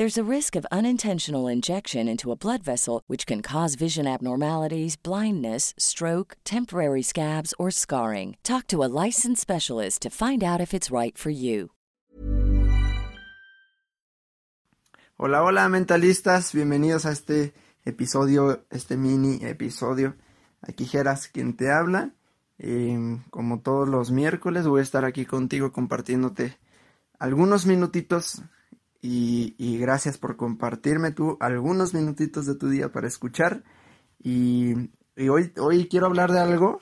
There's a risk of unintentional injection into a blood vessel, which can cause vision abnormalities, blindness, stroke, temporary scabs, or scarring. Talk to a licensed specialist to find out if it's right for you. Hola, hola, mentalistas. Bienvenidos a este episodio, este mini episodio. Aquí Geras, quien te habla. Eh, como todos los miércoles, voy a estar aquí contigo compartiéndote algunos minutitos y, gracias por compartirme tú algunos minutitos de tu día para escuchar. Y, hoy, hoy quiero hablar de algo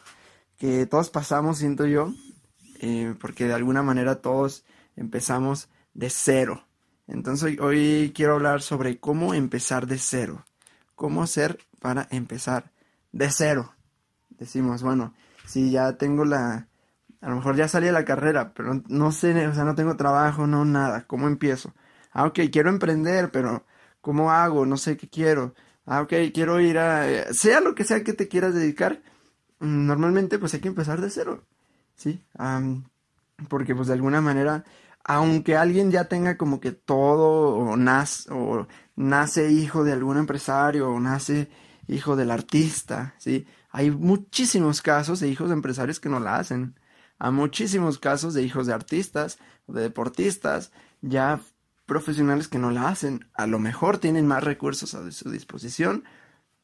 que todos pasamos, siento yo, eh, porque de alguna manera todos empezamos de cero. Entonces hoy, quiero hablar sobre cómo empezar de cero. Cómo hacer para empezar de cero. Decimos, bueno, si ya tengo la... A lo mejor ya salí de la carrera, pero no sé, o sea, no tengo trabajo, no nada. ¿Cómo empiezo? Ah, ok, quiero emprender, pero ¿cómo hago? No sé qué quiero. Ah, ok, quiero ir a... Sea lo que sea que te quieras dedicar, mm, normalmente pues hay que empezar de cero, ¿sí? porque pues de alguna manera, aunque alguien ya tenga como que todo, o, nace, o nace hijo de algún empresario, o nace hijo del artista, ¿sí? Hay muchísimos casos de hijos de empresarios que no la hacen. Hay muchísimos casos de hijos de artistas de deportistas ya profesionales que no la hacen. A lo mejor tienen más recursos a su disposición,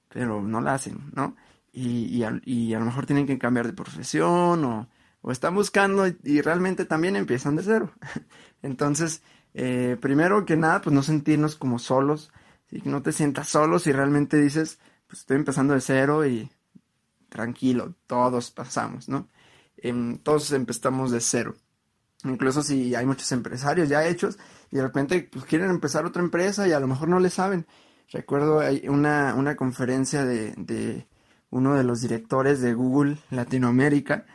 pero no la hacen, ¿no? Y, a, lo mejor tienen que cambiar de profesión o, están buscando y, realmente también empiezan de cero. Entonces, eh, primero que nada, pues no sentirnos como solos, ¿sí? no te sientas solo si realmente dices, pues estoy empezando de cero y tranquilo, todos pasamos, ¿no? Em, todos empezamos de cero. Incluso si hay muchos empresarios ya hechos y de repente pues, quieren empezar otra empresa y a lo mejor no le saben. Recuerdo una, una conferencia de, de uno de los directores de Google Latinoamérica,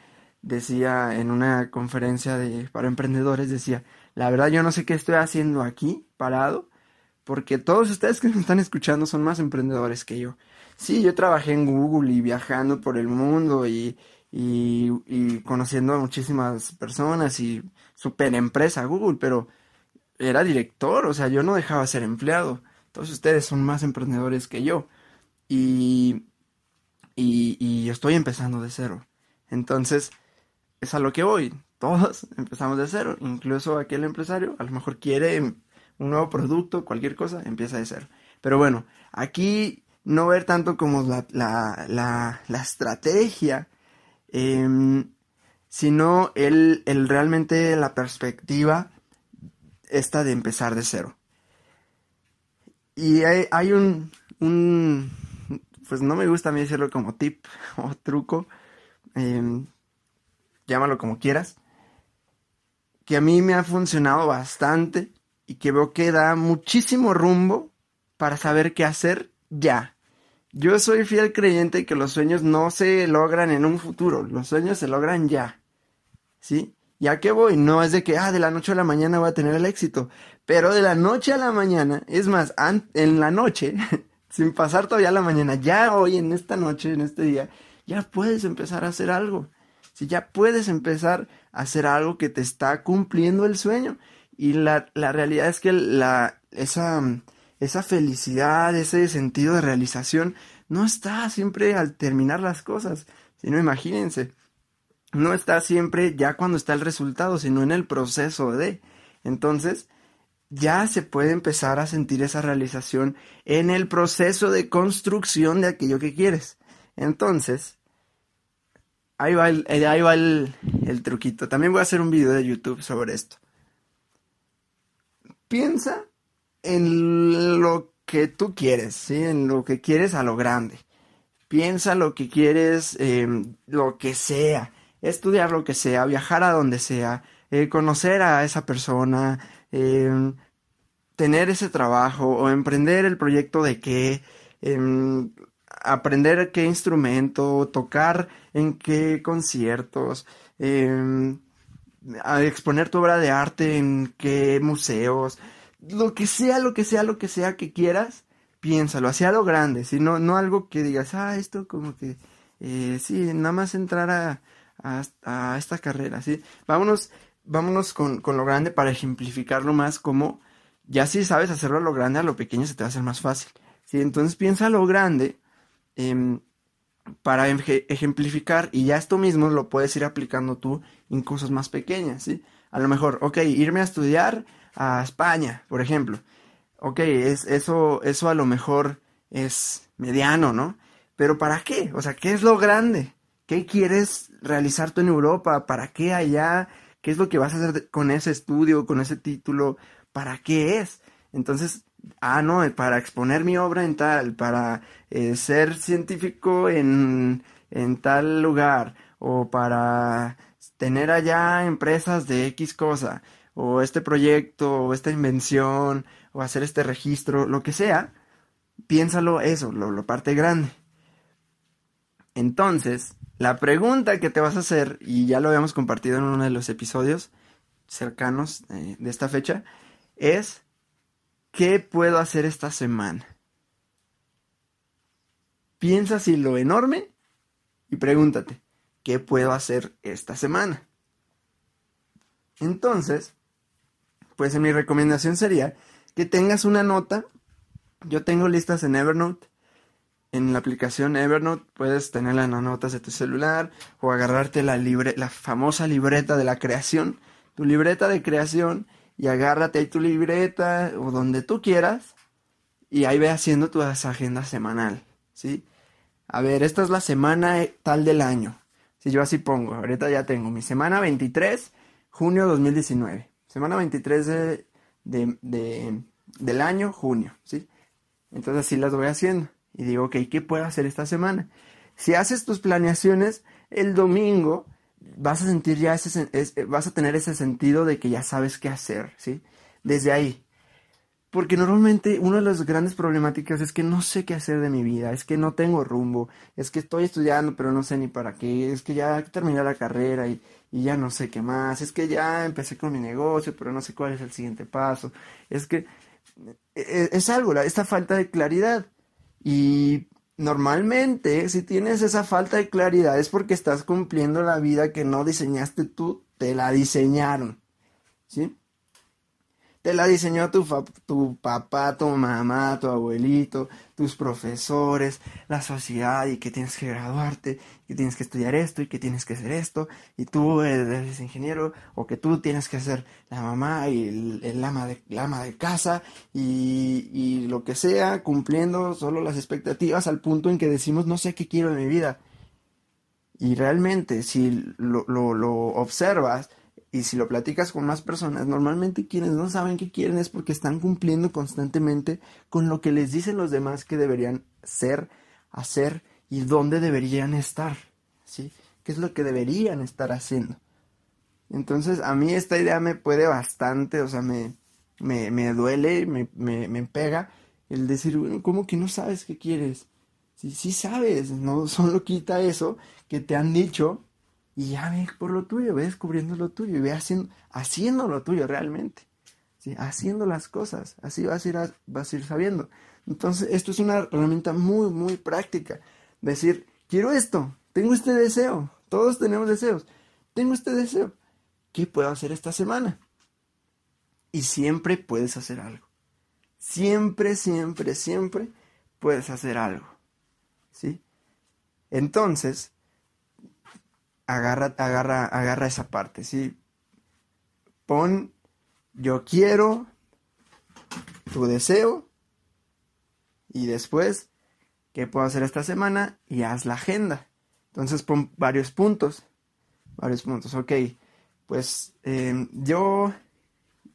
decía en una conferencia de, para emprendedores, decía, la verdad yo no sé qué estoy haciendo aquí, parado, porque todos ustedes que me están escuchando son más emprendedores que yo. Sí, yo trabajé en Google y viajando por el mundo y, y, conociendo a muchísimas personas y super empresa Google, pero era director, o sea, yo no dejaba de ser empleado. Todos ustedes son más emprendedores que yo. Y, y, y estoy empezando de cero. Entonces, es a lo que voy. Todos empezamos de cero. Incluso aquel empresario a lo mejor quiere un nuevo producto, cualquier cosa, empieza de cero. Pero bueno, aquí no ver tanto como la, la, la, la estrategia Em, sino el, realmente la perspectiva esta de empezar de cero. Y hay, hay un, un, pues no me gusta a mí decirlo como tip o truco, em, llámalo como quieras, que a mí me ha funcionado bastante y que veo que da muchísimo rumbo para saber qué hacer ya. Yo soy fiel creyente que los sueños no se logran en un futuro, los sueños se logran ya. ¿Sí? ¿Ya qué voy? No es de que, ah, de la noche a la mañana voy a tener el éxito, pero de la noche a la mañana, es más, en la noche, sin pasar todavía la mañana, ya hoy, en esta noche, en este día, ya puedes empezar a hacer algo. Si ya puedes empezar a hacer algo que te está cumpliendo el sueño. Y la, la realidad es que la, esa, esa felicidad, ese sentido de realización, no está siempre al terminar las cosas, sino imagínense, no está siempre ya cuando está el resultado, sino en el proceso de. Entonces, ya se puede empezar a sentir esa realización en el proceso de construcción de aquello que quieres. Entonces, ahí va el, eh, ahí va el, el truquito. También voy a hacer un video de YouTube sobre esto. piensa en lo que tú quieres, ¿sí? En lo que quieres a lo grande. Piensa lo que quieres, em, lo que sea. Estudiar lo que sea, viajar a donde sea, eh, conocer a esa persona, em, tener ese trabajo o emprender el proyecto de qué, em, aprender qué instrumento, tocar en qué conciertos, exponer tu obra de arte en qué museos, lo que sea, lo que sea, lo que sea que quieras, piénsalo, hacia lo grande, si no, no algo que digas, ah, esto como que, eh, sí, nada más entrar a, a, esta carrera, ¿sí? Vámonos, vámonos con, con, lo grande para ejemplificarlo más como, ya si sabes hacerlo a lo grande, a lo pequeño se te va a hacer más fácil, ¿sí? Entonces piensa a lo grande, eh, para ejemplificar y ya esto mismo lo puedes ir aplicando tú en cosas más pequeñas, ¿sí? A lo mejor, ok, irme a estudiar a España, por ejemplo. Ok, es, eso, eso a lo mejor es mediano, ¿no? Pero ¿para qué? O sea, ¿qué es lo grande? ¿Qué quieres realizar tú en Europa? ¿Para qué allá? ¿Qué es lo que vas a hacer con ese estudio, con ese título? ¿Para qué es? Entonces, ah, no, para exponer mi obra en tal, para eh, ser científico en, en tal lugar, o para tener allá empresas de X cosa, o este proyecto, o esta invención, o hacer este registro, lo que sea, piénsalo eso, lo, lo parte grande. Entonces, la pregunta que te vas a hacer, y ya lo habíamos compartido en uno de los episodios cercanos eh, de esta fecha, es ¿qué puedo hacer esta semana? Piensa si lo enorme y pregúntate, ¿qué puedo hacer esta semana? Entonces, pues mi recomendación sería que tengas una nota. Yo tengo listas en Evernote. En la aplicación Evernote puedes tenerla en las notas de tu celular o agarrarte la, libre, la famosa libreta de la creación. Tu libreta de creación y agárrate ahí tu libreta o donde tú quieras y ahí ve haciendo tu agenda semanal, ¿sí? A ver, esta es la semana tal del año. Si yo así pongo, ahorita ya tengo mi semana 23, junio 2019. Semana 23 de, de, del año, junio, ¿sí? Entonces así las voy haciendo. Y digo, ok, ¿qué puedo hacer esta semana? Si haces tus planeaciones el domingo, vas a sentir ya ese, eh, vas a tener ese sentido de que ya sabes qué hacer, ¿sí? Desde ahí. Porque normalmente una de las grandes problemáticas es que no sé qué hacer de mi vida, es que no tengo rumbo, es que estoy estudiando pero no sé ni para qué, es que ya terminé la carrera y, y ya no sé qué más, es que ya empecé con mi negocio pero no sé cuál es el siguiente paso, es que e, e, es algo, esta falta de claridad. Y Normalmente, si tienes esa falta de claridad es porque estás cumpliendo la vida que no diseñaste tú, te la diseñaron. ¿Sí? Te la diseñó tu, papá, tu mamá, tu abuelito, tus profesores, la sociedad y que tienes que graduarte, que tienes que estudiar esto y que tienes que hacer esto y tú eres ingeniero o que tú tienes que ser la mamá y el, ama, de, ama de casa y, lo que sea, cumpliendo solo las expectativas al punto en que decimos no sé qué quiero de mi vida. Y realmente si lo observas, y si lo platicas con más personas, normalmente quienes no saben qué quieren es porque están cumpliendo constantemente con lo que les dicen los demás que deberían ser, hacer y dónde deberían estar, ¿sí? ¿Qué es lo que deberían estar haciendo? Entonces, a mí esta idea me puede bastante, o sea, me, me, me duele, me, me, me pega el decir, bueno, ¿cómo que no sabes qué quieres? Sí, sí sabes, no solo quita eso que te han dicho y ya ve por lo tuyo, ve descubriendo lo tuyo y ve haciendo, haciendo lo tuyo realmente. ¿sí? Haciendo las cosas, así vas a, ir vas a ir sabiendo. Entonces, esto es una herramienta muy, muy práctica. Decir, quiero esto, tengo este deseo, todos tenemos deseos, tengo este deseo, ¿qué puedo hacer esta semana? Y siempre puedes hacer algo. Siempre, siempre, siempre puedes hacer algo. ¿Sí? Entonces, agarra, agarra, agarra esa parte, ¿sí? Pon yo quiero, tu deseo, y después, ¿qué puedo hacer esta semana? Y haz la agenda. Entonces pon varios puntos, varios puntos, ok, pues em, yo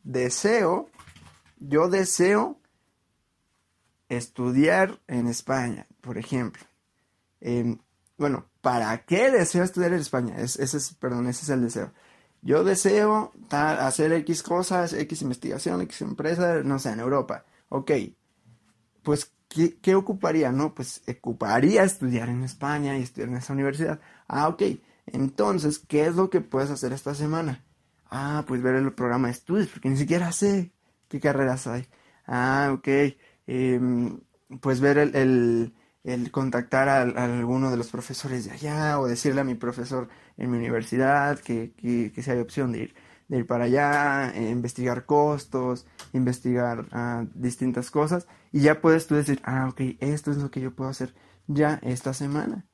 deseo yo deseo estudiar en España, por ejemplo. Em, bueno, ¿para qué deseo estudiar en España? ese es, perdón, ese es el deseo. Yo deseo hacer X cosas, X investigación, X empresa, no sé, en Europa. Ok, pues, ¿qué, ¿qué, ocuparía? No, pues ocuparía estudiar en España y estudiar en esa universidad. Ah, ok. Entonces, ¿qué es lo que puedes hacer esta semana? Ah, pues ver el programa de estudios, porque ni siquiera sé qué carreras hay. Ah, ok. Em, pues ver el, contactar a, alguno de los profesores de allá o decirle a mi profesor en mi universidad que, que, si hay opción de ir, de ir para allá, eh, investigar costos, investigar ah, distintas cosas y ya puedes tú decir, ah, ok, esto es lo que yo puedo hacer ya esta semana.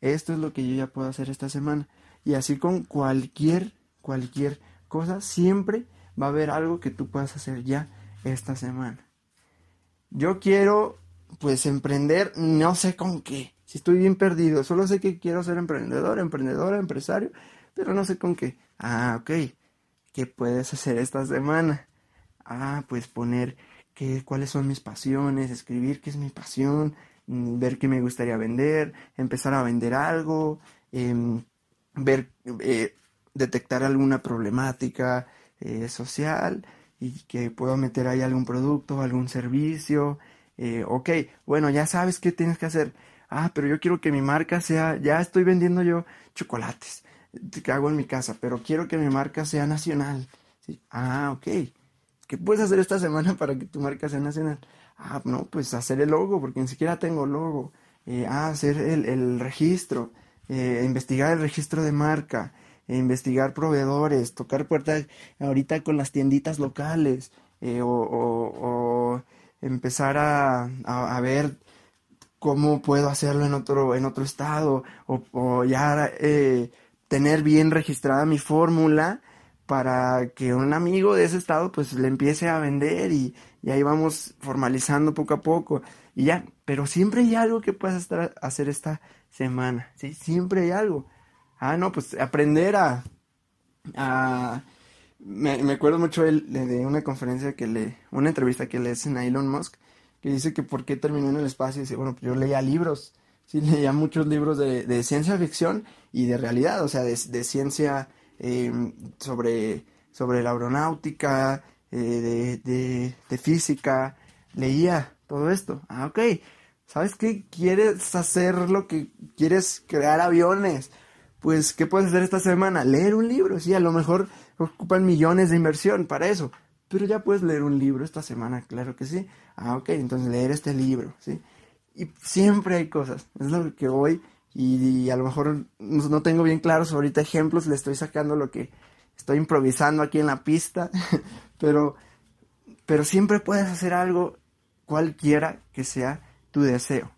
Esto es lo que yo ya puedo hacer esta semana. Y así con cualquier, cualquier cosa, siempre va a haber algo que tú puedas hacer ya esta semana. Yo quiero, pues, emprender, no sé con qué. Si estoy bien perdido, solo sé que quiero ser emprendedor, emprendedora, empresario, pero no sé con qué. Ah, ok. ¿Qué puedes hacer esta semana? Ah, pues poner qué, cuáles son mis pasiones, escribir qué es mi pasión, mm, ver qué me gustaría vender, empezar a vender algo, em, ver, eh, detectar alguna problemática eh, social y que puedo meter ahí algún producto, algún servicio. Eh, ok, bueno, ya sabes qué tienes que hacer. Ah, pero yo quiero que mi marca sea, ya estoy vendiendo yo chocolates que hago en mi casa, pero quiero que mi marca sea nacional. Ah, ok. ¿Qué puedes hacer esta semana para que tu marca sea nacional? Ah, no, pues hacer el logo, porque ni siquiera tengo logo. Eh, ah, hacer el, el registro, eh, investigar el registro de marca, investigar proveedores, tocar puertas ahorita con las tienditas locales eh, o, empezar a, a, ver cómo puedo hacerlo en otro, en otro estado o, ya eh, tener bien registrada mi fórmula para que un amigo de ese estado pues le empiece a vender y, y, ahí vamos formalizando poco a poco y ya, pero siempre hay algo que puedas estar, hacer esta semana, ¿sí? Siempre hay algo. Ah, no, pues aprender a... me, acuerdo mucho de, de, una conferencia que le... Una entrevista que le hacen a Elon Musk, que dice que por qué terminó en el espacio. Y dice, bueno, pues yo leía libros. Sí, leía muchos libros de, ciencia ficción y de realidad, o sea, de, ciencia em, sobre, sobre la aeronáutica, eh, de, de física. Leía todo esto. Ah, ok. ¿Sabes qué? ¿Quieres hacer lo que quieres crear aviones? Pues, ¿qué puedes hacer esta semana? Leer un libro, sí, a lo mejor ocupan millones de inversión para eso, pero ya puedes leer un libro esta semana, claro que sí. Ah, ok, entonces leer este libro, ¿sí? Y siempre hay cosas, es lo que voy y, a lo mejor no tengo bien claros ahorita ejemplos, le estoy sacando lo que estoy improvisando aquí en la pista, pero, pero siempre puedes hacer algo cualquiera que sea tu deseo.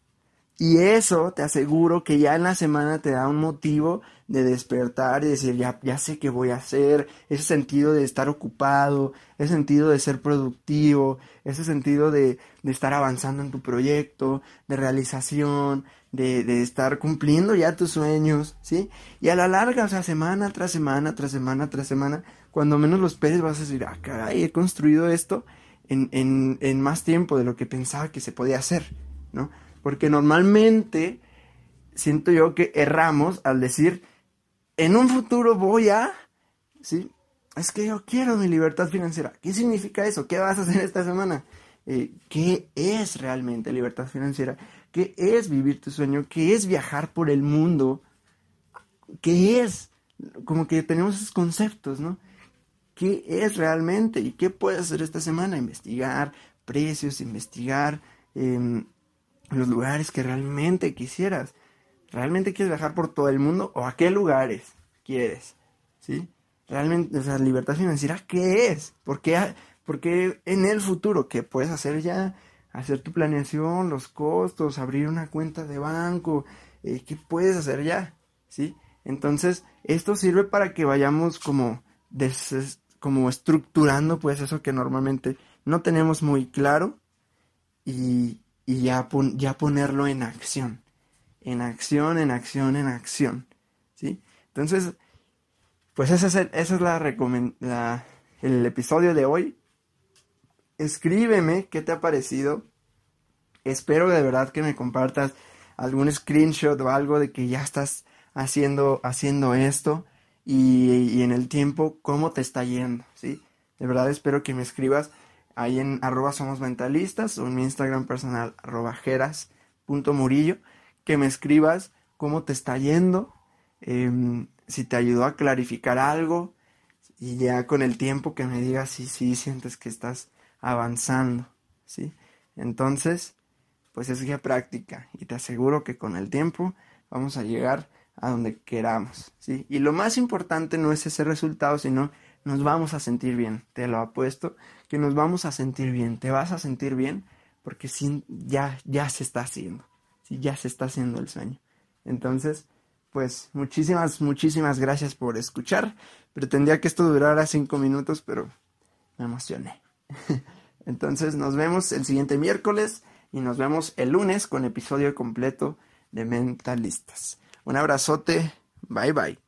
Y eso te aseguro que ya en la semana te da un motivo de despertar y decir, ya, ya sé qué voy a hacer, ese sentido de estar ocupado, ese sentido de ser productivo, ese sentido de, de estar avanzando en tu proyecto, de realización, de, de, estar cumpliendo ya tus sueños, ¿sí? Y a la larga, o sea, semana tras semana, tras semana, tras semana, cuando menos los peces vas a decir, ah, caray, he construido esto en, en, en más tiempo de lo que pensaba que se podía hacer, ¿no? Porque normalmente siento yo que erramos al decir, en un futuro voy a, ¿sí? Es que yo quiero mi libertad financiera. ¿Qué significa eso? ¿Qué vas a hacer esta semana? Eh, ¿Qué es realmente libertad financiera? ¿Qué es vivir tu sueño? ¿Qué es viajar por el mundo? ¿Qué es? Como que tenemos esos conceptos, ¿no? ¿Qué es realmente? ¿Y qué puedes hacer esta semana? Investigar precios, investigar em, los lugares que realmente quisieras. ¿Realmente quieres viajar por todo el mundo o a qué lugares quieres? ¿Sí? Realmente, o sea, libertad financiera, ¿qué es? ¿Por qué, porque en el futuro, qué puedes hacer ya? Hacer tu planeación, los costos, abrir una cuenta de banco, eh, ¿qué puedes hacer ya? ¿Sí? Entonces, esto sirve para que vayamos como, como estructurando pues eso que normalmente no tenemos muy claro y, y ya, ya ponerlo en acción. En acción, en acción, en acción. ¿Sí? Entonces, pues ese es el, es la, la el episodio de hoy. escríbeme qué te ha parecido. Espero de verdad que me compartas algún screenshot o algo de que ya estás haciendo, haciendo esto y, en el tiempo cómo te está yendo, ¿sí? De verdad espero que me escribas ahí en arroba somos mentalistas o en mi Instagram personal arroba jeras.murillo que me escribas cómo te está yendo, em, si te ayudó a clarificar algo y ya con el tiempo que me digas si sí sientes que estás avanzando, ¿sí? Entonces, pues es guía práctica y te aseguro que con el tiempo vamos a llegar a donde queramos, ¿sí? Y lo más importante no es ese resultado, sino nos vamos a sentir bien, te lo apuesto, que nos vamos a sentir bien, te vas a sentir bien porque ya, ya se está haciendo, ¿sí? ya se está haciendo el sueño. Entonces, pues muchísimas, muchísimas gracias por escuchar. Pretendía que esto durara cinco minutos, pero me emocioné. Entonces nos vemos el siguiente miércoles y nos vemos el lunes con episodio completo de Mentalistas. Un abrazote, bye bye.